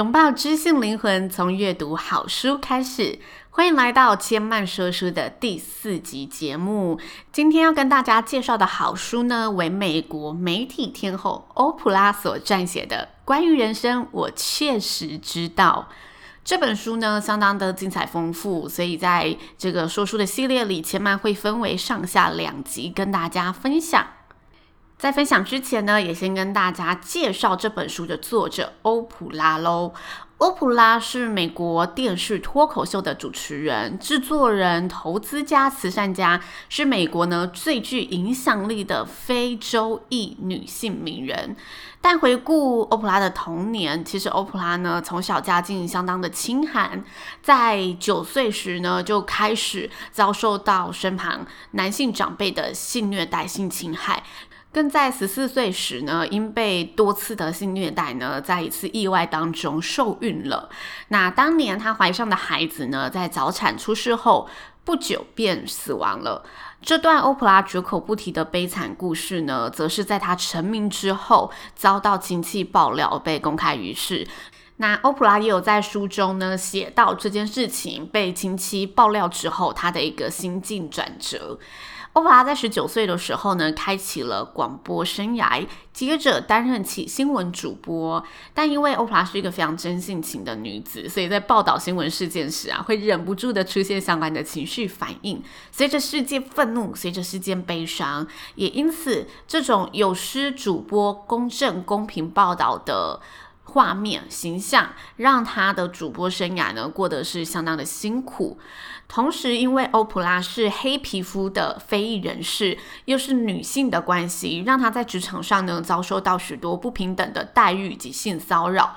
拥抱知性灵魂，从阅读好书开始。欢迎来到千曼说书的第四集节目。今天要跟大家介绍的好书呢，为美国媒体天后欧普拉所撰写的《关于人生，我确实知道》这本书呢，相当的精彩丰富，所以在这个说书的系列里，千曼会分为上下两集跟大家分享。在分享之前呢，也先跟大家介绍这本书的作者欧普拉喽。欧普拉是美国电视脱口秀的主持人、制作人、投资家、慈善家，是美国呢最具影响力的非洲裔女性名人。但回顾欧普拉的童年，其实欧普拉呢从小家境相当的清寒，在九岁时呢就开始遭受到身旁男性长辈的性虐待、性侵害。更在十四岁时呢，因被多次的性虐待呢，在一次意外当中受孕了。那当年她怀上的孩子呢，在早产出世后不久便死亡了。这段欧普拉绝口不提的悲惨故事呢，则是在她成名之后遭到亲戚爆料，被公开于世。那欧普拉也有在书中呢写到这件事情被亲戚爆料之后，她的一个心境转折。欧普拉在十九岁的时候呢，开启了广播生涯，接着担任起新闻主播。但因为欧普拉是一个非常真性情的女子，所以在报道新闻事件时啊，会忍不住的出现相关的情绪反应。随着事件愤怒，随着事件悲伤，也因此这种有失主播公正公平报道的画面形象，让她的主播生涯呢过得是相当的辛苦。同时，因为欧普拉是黑皮肤的非裔人士，又是女性的关系，让她在职场上呢遭受到许多不平等的待遇及性骚扰。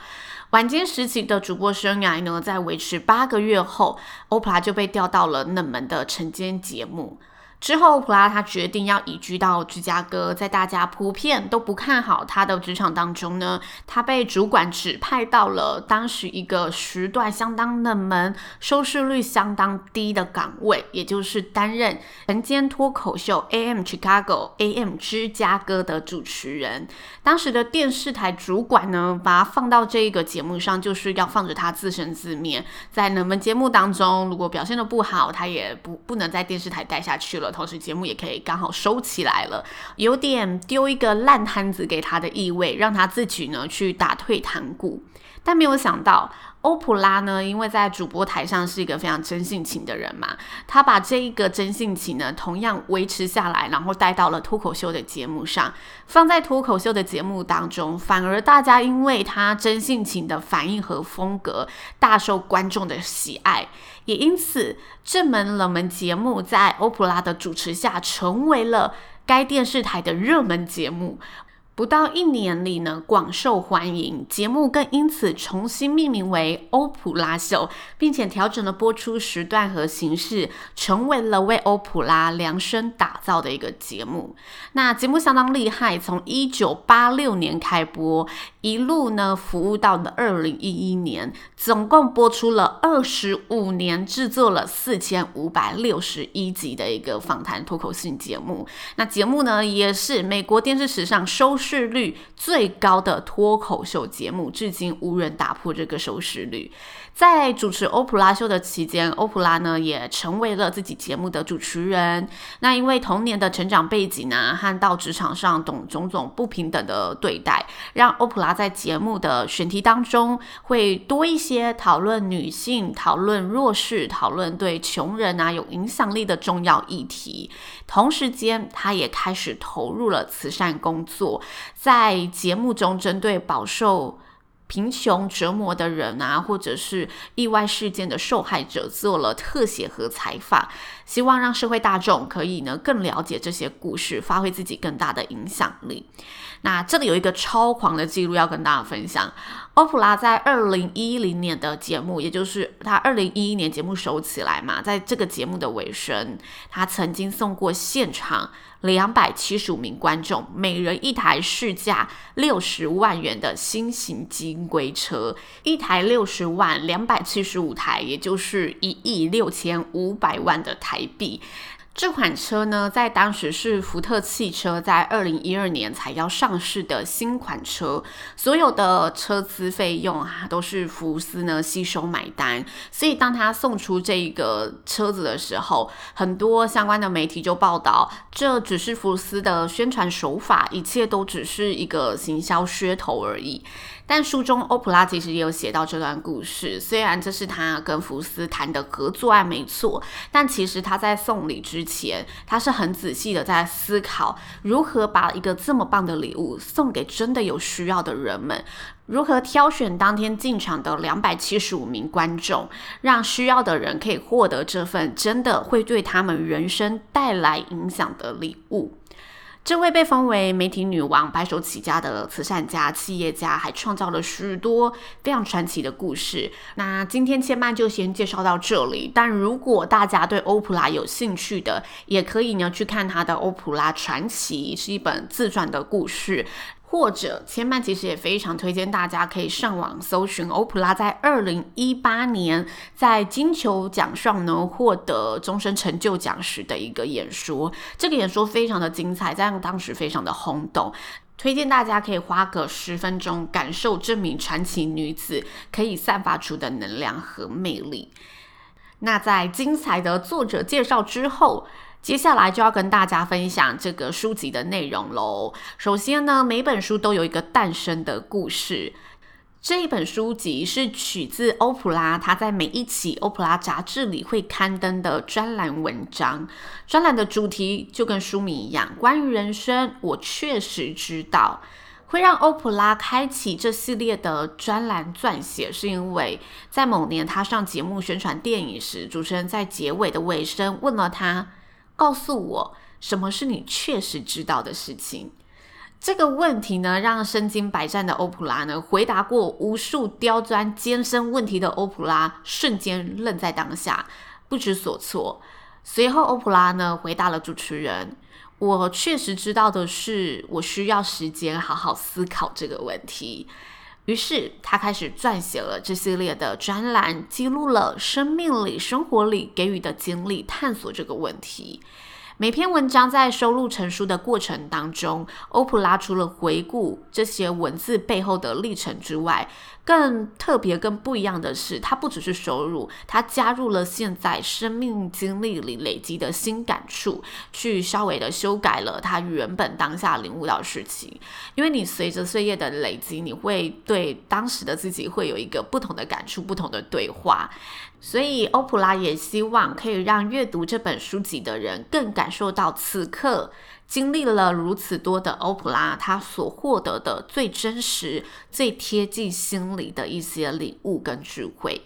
晚间时期的主播生涯呢，在维持八个月后，欧普拉就被调到了冷门的晨间节目。之后，普拉他决定要移居到芝加哥，在大家普遍都不看好他的职场当中呢，他被主管指派到了当时一个时段相当冷门、收视率相当低的岗位，也就是担任晨间脱口秀 AM Chicago AM 芝加哥的主持人。当时的电视台主管呢，把他放到这一个节目上，就是要放着他自生自灭。在冷门节目当中，如果表现的不好，他也不不能在电视台待下去了。同时，节目也可以刚好收起来了，有点丢一个烂摊子给他的意味，让他自己呢去打退堂鼓。但没有想到，欧普拉呢，因为在主播台上是一个非常真性情的人嘛，他把这一个真性情呢，同样维持下来，然后带到了脱口秀的节目上。放在脱口秀的节目当中，反而大家因为他真性情的反应和风格，大受观众的喜爱。也因此，这门冷门节目在欧普拉的主持下，成为了该电视台的热门节目。不到一年里呢，广受欢迎，节目更因此重新命名为《欧普拉秀》，并且调整了播出时段和形式，成为了为欧普拉量身打造的一个节目。那节目相当厉害，从一九八六年开播，一路呢服务到了二零一一年，总共播出了二十五年，制作了四千五百六十一集的一个访谈脱口秀节目。那节目呢，也是美国电视史上收视率最高的脱口秀节目，至今无人打破这个收视率。在主持欧普拉秀的期间，欧普拉呢也成为了自己节目的主持人。那因为童年的成长背景呢、和到职场上懂种种不平等的对待，让欧普拉在节目的选题当中会多一些讨论女性、讨论弱势、讨论对穷人啊有影响力的重要议题。同时间，他也开始投入了慈善工作，在节目中针对饱受贫穷折磨的人啊，或者是意外事件的受害者，做了特写和采访。希望让社会大众可以呢更了解这些故事，发挥自己更大的影响力。那这里有一个超狂的记录要跟大家分享。欧普拉在二零一零年的节目，也就是他二零一一年节目收起来嘛，在这个节目的尾声，他曾经送过现场两百七十五名观众，每人一台市价六十万元的新型金龟车，一台六十万，两百七十五台，也就是一亿六千五百万的台币。这款车呢，在当时是福特汽车在二零一二年才要上市的新款车，所有的车资费用啊都是福斯呢吸收买单。所以当他送出这个车子的时候，很多相关的媒体就报道，这只是福斯的宣传手法，一切都只是一个行销噱头而已。但书中欧普拉其实也有写到这段故事，虽然这是他跟福斯谈的合作案没错，但其实他在送礼之前，他是很仔细的在思考如何把一个这么棒的礼物送给真的有需要的人们，如何挑选当天进场的两百七十五名观众，让需要的人可以获得这份真的会对他们人生带来影响的礼物。这位被封为媒体女王、白手起家的慈善家、企业家，还创造了许多非常传奇的故事。那今天千曼就先介绍到这里。但如果大家对欧普拉有兴趣的，也可以呢去看她的《欧普拉传奇》，是一本自传的故事。或者，千曼其实也非常推荐大家可以上网搜寻欧普拉在二零一八年在金球奖上呢获得终身成就奖时的一个演说。这个演说非常的精彩，在当时非常的轰动，推荐大家可以花个十分钟感受这名传奇女子可以散发出的能量和魅力。那在精彩的作者介绍之后，接下来就要跟大家分享这个书籍的内容喽。首先呢，每本书都有一个诞生的故事。这一本书籍是取自欧普拉，他在每一期欧普拉杂志里会刊登的专栏文章。专栏的主题就跟书名一样，关于人生。我确实知道，会让欧普拉开启这系列的专栏撰写，是因为在某年他上节目宣传电影时，主持人在结尾的尾声问了他。告诉我，什么是你确实知道的事情？这个问题呢，让身经百战的欧普拉呢，回答过无数刁钻艰深问题的欧普拉，瞬间愣在当下，不知所措。随后，欧普拉呢，回答了主持人：“我确实知道的是，我需要时间好好思考这个问题。”于是，他开始撰写了这系列的专栏，记录了生命里、生活里给予的经历，探索这个问题。每篇文章在收录成书的过程当中，欧普拉除了回顾这些文字背后的历程之外，更特别、更不一样的是，他不只是收入，他加入了现在生命经历里累积的新感触，去稍微的修改了他原本当下领悟到的事情。因为你随着岁月的累积，你会对当时的自己会有一个不同的感触、不同的对话。所以，欧普拉也希望可以让阅读这本书籍的人更感受到此刻。经历了如此多的欧普拉，他所获得的最真实、最贴近心里的一些礼物跟智慧。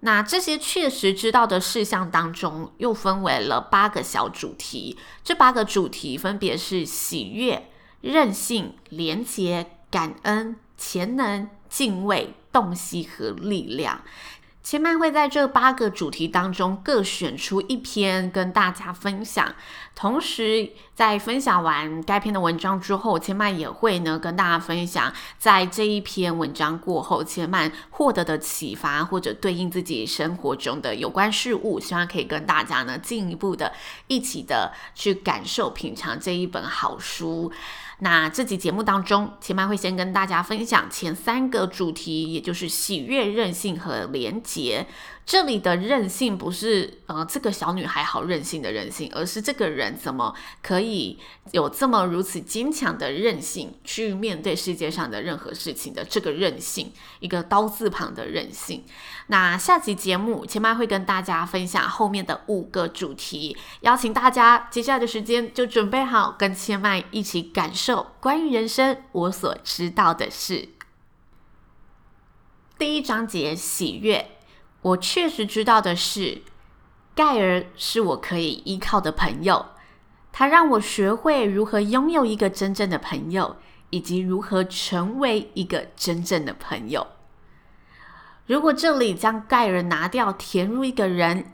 那这些确实知道的事项当中，又分为了八个小主题。这八个主题分别是喜悦、韧性、连结、感恩、潜能、敬畏、洞悉和力量。千曼会在这八个主题当中各选出一篇跟大家分享，同时在分享完该篇的文章之后，千曼也会呢跟大家分享，在这一篇文章过后，千曼获得的启发或者对应自己生活中的有关事物，希望可以跟大家呢进一步的一起的去感受品尝这一本好书。那这集节目当中，前麦会先跟大家分享前三个主题，也就是喜悦、任性和廉洁。这里的任性不是呃这个小女孩好任性的任性，而是这个人怎么可以有这么如此坚强的韧性去面对世界上的任何事情的这个韧性，一个刀字旁的韧性。那下集节目千麦会跟大家分享后面的五个主题，邀请大家接下来的时间就准备好跟千麦一起感受关于人生我所知道的事。第一章节喜悦。我确实知道的是，盖尔是我可以依靠的朋友，他让我学会如何拥有一个真正的朋友，以及如何成为一个真正的朋友。如果这里将盖尔拿掉，填入一个人，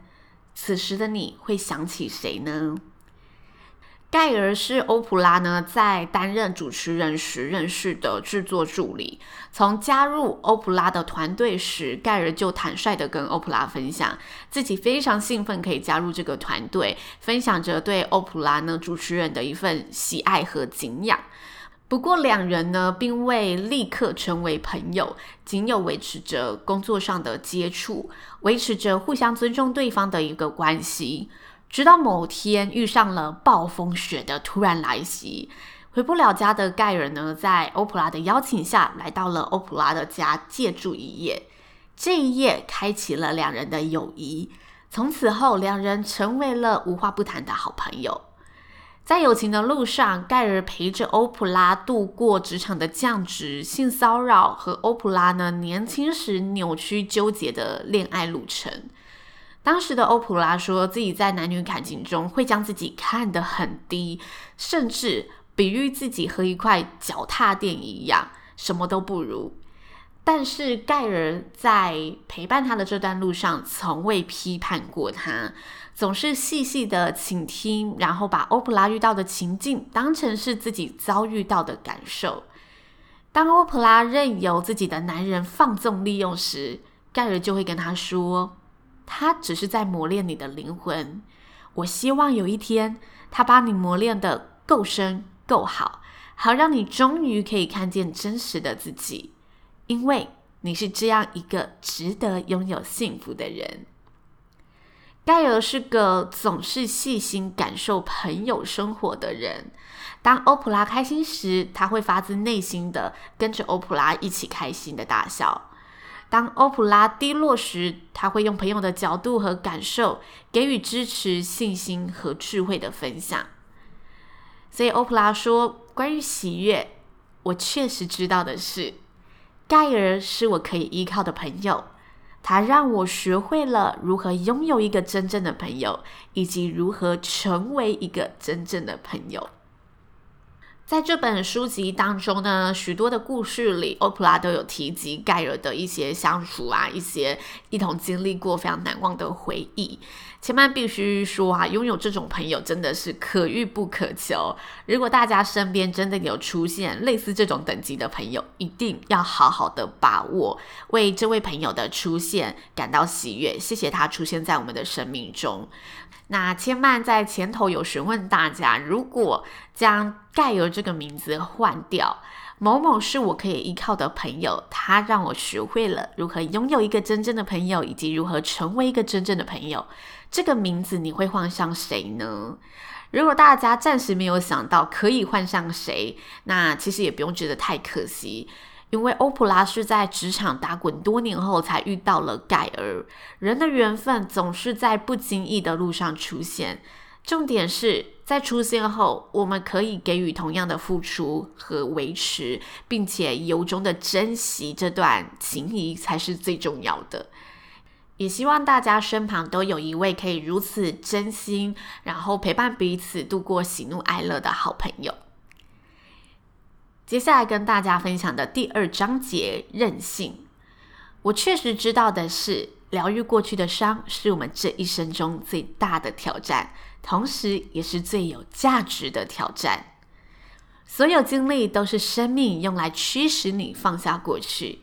此时的你会想起谁呢？盖尔是欧普拉呢在担任主持人时认识的制作助理。从加入欧普拉的团队时，盖尔就坦率地跟欧普拉分享自己非常兴奋可以加入这个团队，分享着对欧普拉呢主持人的一份喜爱和敬仰。不过两人呢并未立刻成为朋友，仅有维持着工作上的接触，维持着互相尊重对方的一个关系。直到某天遇上了暴风雪的突然来袭，回不了家的盖尔呢，在欧普拉的邀请下来到了欧普拉的家借住一夜。这一夜开启了两人的友谊，从此后两人成为了无话不谈的好朋友。在友情的路上，盖尔陪着欧普拉度过职场的降职、性骚扰和欧普拉呢年轻时扭曲纠结的恋爱路程。当时的欧普拉说自己在男女感情中会将自己看得很低，甚至比喻自己和一块脚踏垫一样，什么都不如。但是盖尔在陪伴他的这段路上，从未批判过他，总是细细的倾听，然后把欧普拉遇到的情境当成是自己遭遇到的感受。当欧普拉任由自己的男人放纵利用时，盖尔就会跟他说。他只是在磨练你的灵魂。我希望有一天，他把你磨练的够深够好，好让你终于可以看见真实的自己。因为你是这样一个值得拥有幸福的人。盖尔是个总是细心感受朋友生活的人。当欧普拉开心时，他会发自内心的跟着欧普拉一起开心的大笑。当欧普拉低落时，他会用朋友的角度和感受给予支持、信心和智慧的分享。所以欧普拉说：“关于喜悦，我确实知道的是，盖尔是我可以依靠的朋友。他让我学会了如何拥有一个真正的朋友，以及如何成为一个真正的朋友。”在这本书籍当中呢，许多的故事里，欧普拉都有提及盖尔的一些相处啊，一些一同经历过非常难忘的回忆。千万必须说啊，拥有这种朋友真的是可遇不可求。如果大家身边真的有出现类似这种等级的朋友，一定要好好的把握，为这位朋友的出现感到喜悦，谢谢他出现在我们的生命中。那千曼在前头有询问大家，如果将盖尔这个名字换掉，某某是我可以依靠的朋友，他让我学会了如何拥有一个真正的朋友，以及如何成为一个真正的朋友。这个名字你会换上谁呢？如果大家暂时没有想到可以换上谁，那其实也不用觉得太可惜。因为欧普拉是在职场打滚多年后才遇到了盖尔，人的缘分总是在不经意的路上出现。重点是在出现后，我们可以给予同样的付出和维持，并且由衷的珍惜这段情谊才是最重要的。也希望大家身旁都有一位可以如此真心，然后陪伴彼此度过喜怒哀乐的好朋友。接下来跟大家分享的第二章节，韧性。我确实知道的是，疗愈过去的伤是我们这一生中最大的挑战，同时也是最有价值的挑战。所有经历都是生命用来驱使你放下过去。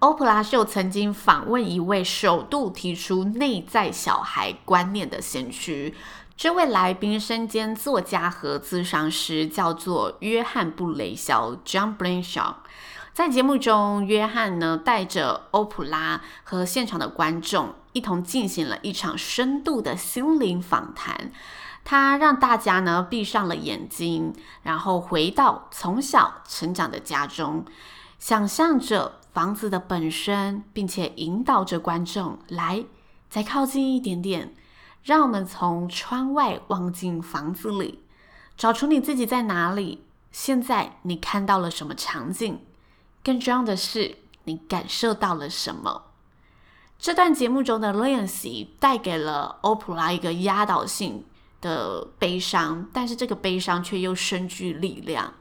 欧普拉秀曾经访问一位首度提出内在小孩观念的先驱。这位来宾身兼作家和咨商师，叫做约翰·布雷肖 （John Bradshaw）。在节目中，约翰呢带着欧普拉和现场的观众一同进行了一场深度的心灵访谈。他让大家呢闭上了眼睛，然后回到从小成长的家中，想象着房子的本身，并且引导着观众来再靠近一点点。让我们从窗外望进房子里，找出你自己在哪里。现在你看到了什么场景？更重要的是，你感受到了什么？这段节目中的练习带给了欧普拉一个压倒性的悲伤，但是这个悲伤却又深具力量。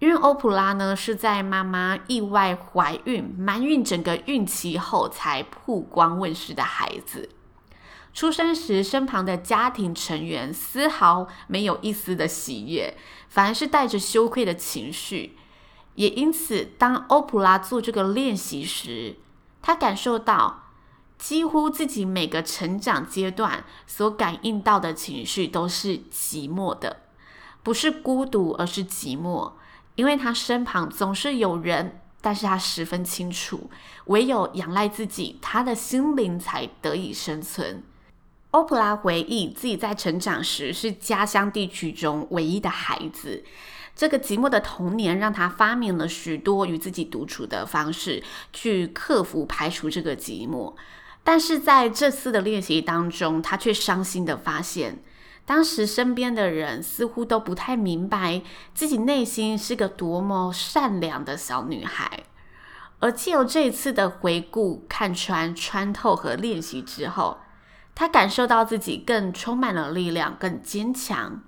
因为欧普拉呢是在妈妈意外怀孕、瞒孕整个孕期后才曝光问世的孩子。出生时，身旁的家庭成员丝毫没有一丝的喜悦，反而是带着羞愧的情绪。也因此，当欧普拉做这个练习时，他感受到。几乎自己每个成长阶段所感应到的情绪都是寂寞的，不是孤独，而是寂寞。因为他身旁总是有人，但是他十分清楚，唯有仰赖自己，他的心灵才得以生存。欧普拉回忆自己在成长时是家乡地区中唯一的孩子，这个寂寞的童年让他发明了许多与自己独处的方式，去克服排除这个寂寞。但是在这次的练习当中，他却伤心地发现，当时身边的人似乎都不太明白自己内心是个多么善良的小女孩。而借由这一次的回顾、看穿、穿透和练习之后，他感受到自己更充满了力量，更坚强。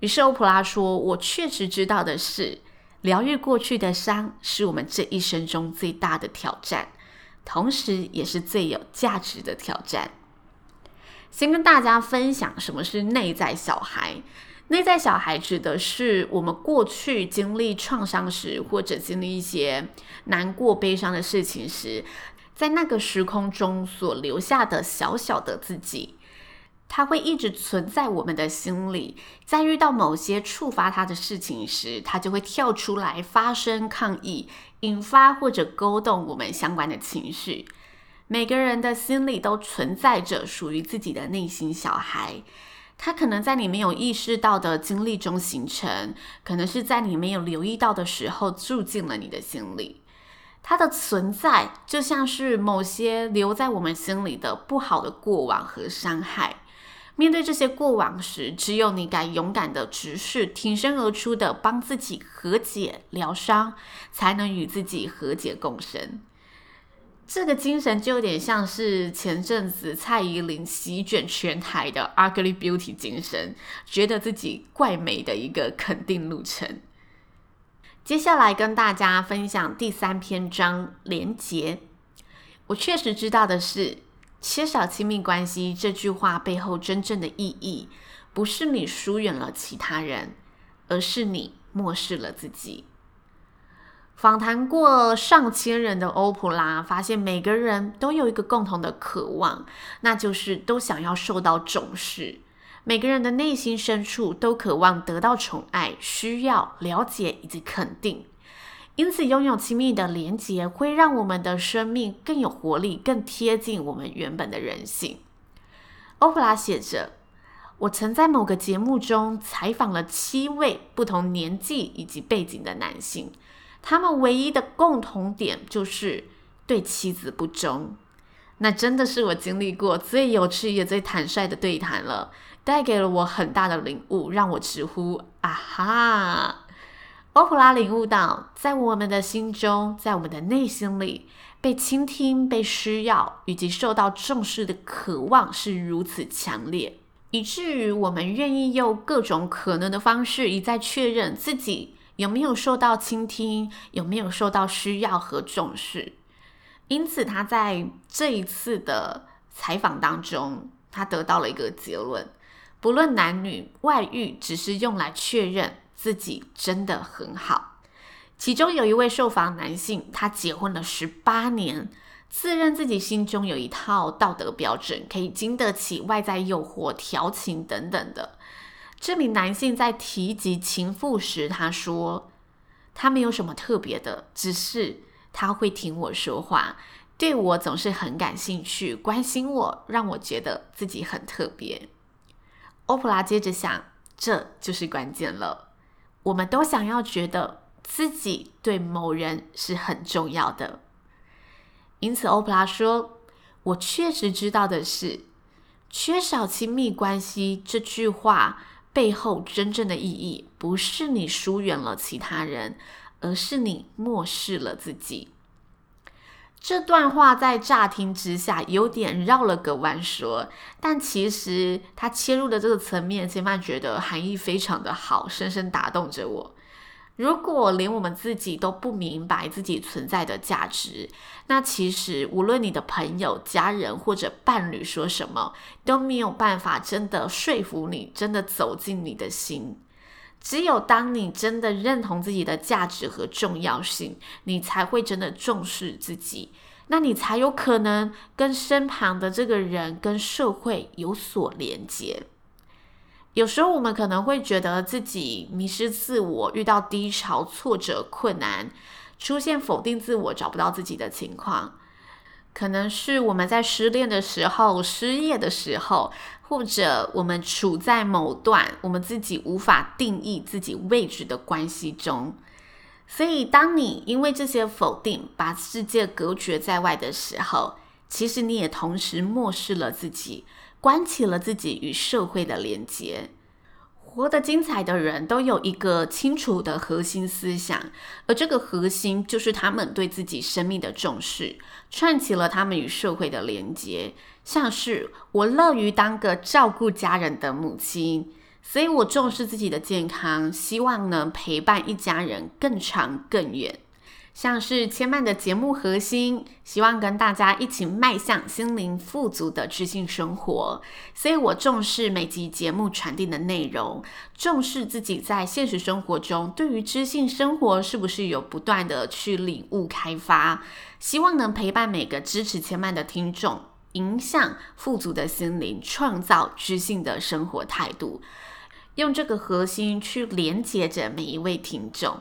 于是欧普拉说：“我确实知道的是，疗愈过去的伤是我们这一生中最大的挑战。”同时，也是最有价值的挑战。先跟大家分享什么是内在小孩。内在小孩指的是我们过去经历创伤时，或者经历一些难过、悲伤的事情时，在那个时空中所留下的小小的自己。它会一直存在我们的心里，在遇到某些触发它的事情时，它就会跳出来发声抗议，引发或者勾动我们相关的情绪。每个人的心里都存在着属于自己的内心小孩，它可能在你没有意识到的经历中形成，可能是在你没有留意到的时候住进了你的心里。它的存在就像是某些留在我们心里的不好的过往和伤害。面对这些过往时，只有你敢勇敢的直视，挺身而出的帮自己和解疗伤，才能与自己和解共生。这个精神就有点像是前阵子蔡依林席卷全台的 Ugly Beauty 精神，觉得自己怪美的一个肯定路程。接下来跟大家分享第三篇章连结。我确实知道的是。缺少亲密关系这句话背后真正的意义，不是你疏远了其他人，而是你漠视了自己。访谈过上千人的欧普拉发现，每个人都有一个共同的渴望，那就是都想要受到重视。每个人的内心深处都渴望得到宠爱、需要了解以及肯定。因此，拥有亲密的连结会让我们的生命更有活力，更贴近我们原本的人性。欧普拉写着：“我曾在某个节目中采访了七位不同年纪以及背景的男性，他们唯一的共同点就是对妻子不忠。那真的是我经历过最有趣也最坦率的对谈了，带给了我很大的领悟，让我直呼啊哈。”欧普拉领悟到，在我们的心中，在我们的内心里，被倾听、被需要以及受到重视的渴望是如此强烈，以至于我们愿意用各种可能的方式一再确认自己有没有受到倾听，有没有受到需要和重视。因此，他在这一次的采访当中，他得到了一个结论：不论男女，外遇只是用来确认。自己真的很好。其中有一位受访男性，他结婚了十八年，自认自己心中有一套道德标准，可以经得起外在诱惑、调情等等的。这名男性在提及情妇时，他说：“他没有什么特别的，只是他会听我说话，对我总是很感兴趣，关心我，让我觉得自己很特别。”欧普拉接着想：“这就是关键了。”我们都想要觉得自己对某人是很重要的，因此欧普拉说：“我确实知道的是，缺少亲密关系这句话背后真正的意义，不是你疏远了其他人，而是你漠视了自己。这段话在乍听之下有点绕了个弯说，但其实他切入的这个层面，千嫚觉得含义非常的好，深深打动着我。如果连我们自己都不明白自己存在的价值，那其实无论你的朋友、家人或者伴侣说什么，都没有办法真的说服你，真的走进你的心。只有当你真的认同自己的价值和重要性，你才会真的重视自己，那你才有可能跟身旁的这个人、跟社会有所连接。有时候我们可能会觉得自己迷失自我，遇到低潮、挫折、困难，出现否定自我、找不到自己的情况，可能是我们在失恋的时候、失业的时候，或者我们处在某段我们自己无法定义自己位置的关系中。所以，当你因为这些否定把世界隔绝在外的时候，其实你也同时漠视了自己。关起了自己与社会的连接，活得精彩的人都有一个清楚的核心思想，而这个核心就是他们对自己生命的重视，串起了他们与社会的连接。像是我乐于当个照顾家人的母亲，所以我重视自己的健康，希望能陪伴一家人更长更远。像是千嫚的节目核心，希望跟大家一起迈向心灵富足的知性生活，所以我重视每集节目传递的内容，重视自己在现实生活中对于知性生活是不是有不断的去领悟开发，希望能陪伴每个支持千嫚的听众，影响富足的心灵，创造知性的生活态度，用这个核心去连接着每一位听众。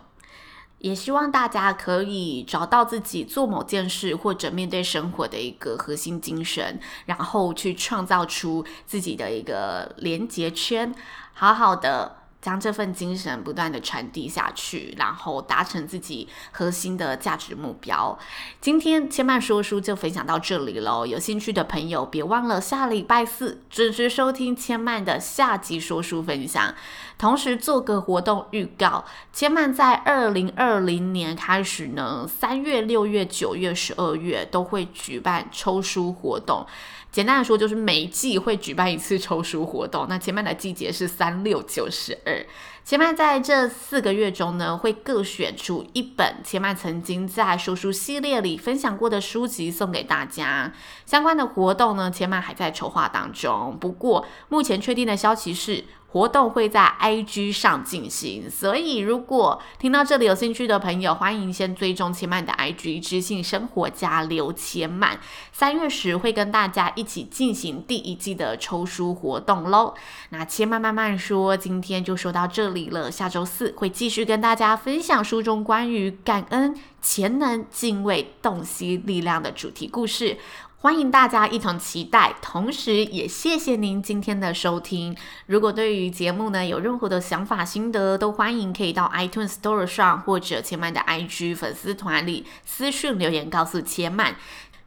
也希望大家可以找到自己做某件事或者面对生活的一个核心精神，然后去创造出自己的一个连接圈，好好的。将这份精神不断的传递下去，然后达成自己核心的价值目标。今天千曼说书就分享到这里喽，有兴趣的朋友别忘了下礼拜四准时收听千曼的下集说书分享。同时做个活动预告，千曼在二零二零年开始呢，三月、六月、九月、十二月都会举办抽书活动。简单的说，就是每季会举办一次抽书活动。那前面的季节是三六九十二。千嫚在这四个月中呢，会各选出一本千嫚曾经在说书系列里分享过的书籍送给大家。相关的活动呢，千嫚还在筹划当中。不过目前确定的消息是，活动会在 IG 上进行，所以如果听到这里有兴趣的朋友，欢迎先追踪千嫚的 IG“ 知性生活家刘千嫚”。三月时会跟大家一起进行第一季的抽书活动喽。那千嫚慢慢说，今天就说到这了。下周四会继续跟大家分享书中关于感恩、潜能、敬畏、洞悉力量的主题故事。欢迎大家一同期待，同时也谢谢您今天的收听。如果对于节目呢有任何的想法心得，都欢迎可以到 iTunes Store 上或者千嫚的 IG 粉丝团里私讯留言告诉千嫚。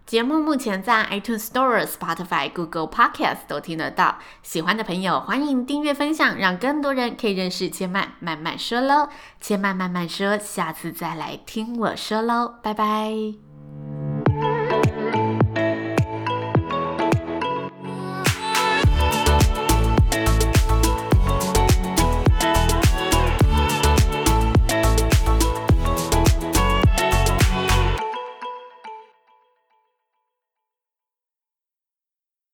节目目前在 iTunes Store、Spotify、Google Podcast 都听得到。喜欢的朋友欢迎订阅分享，让更多人可以认识千曼。慢慢说喽，千曼慢慢说，下次再来听我说喽，拜拜。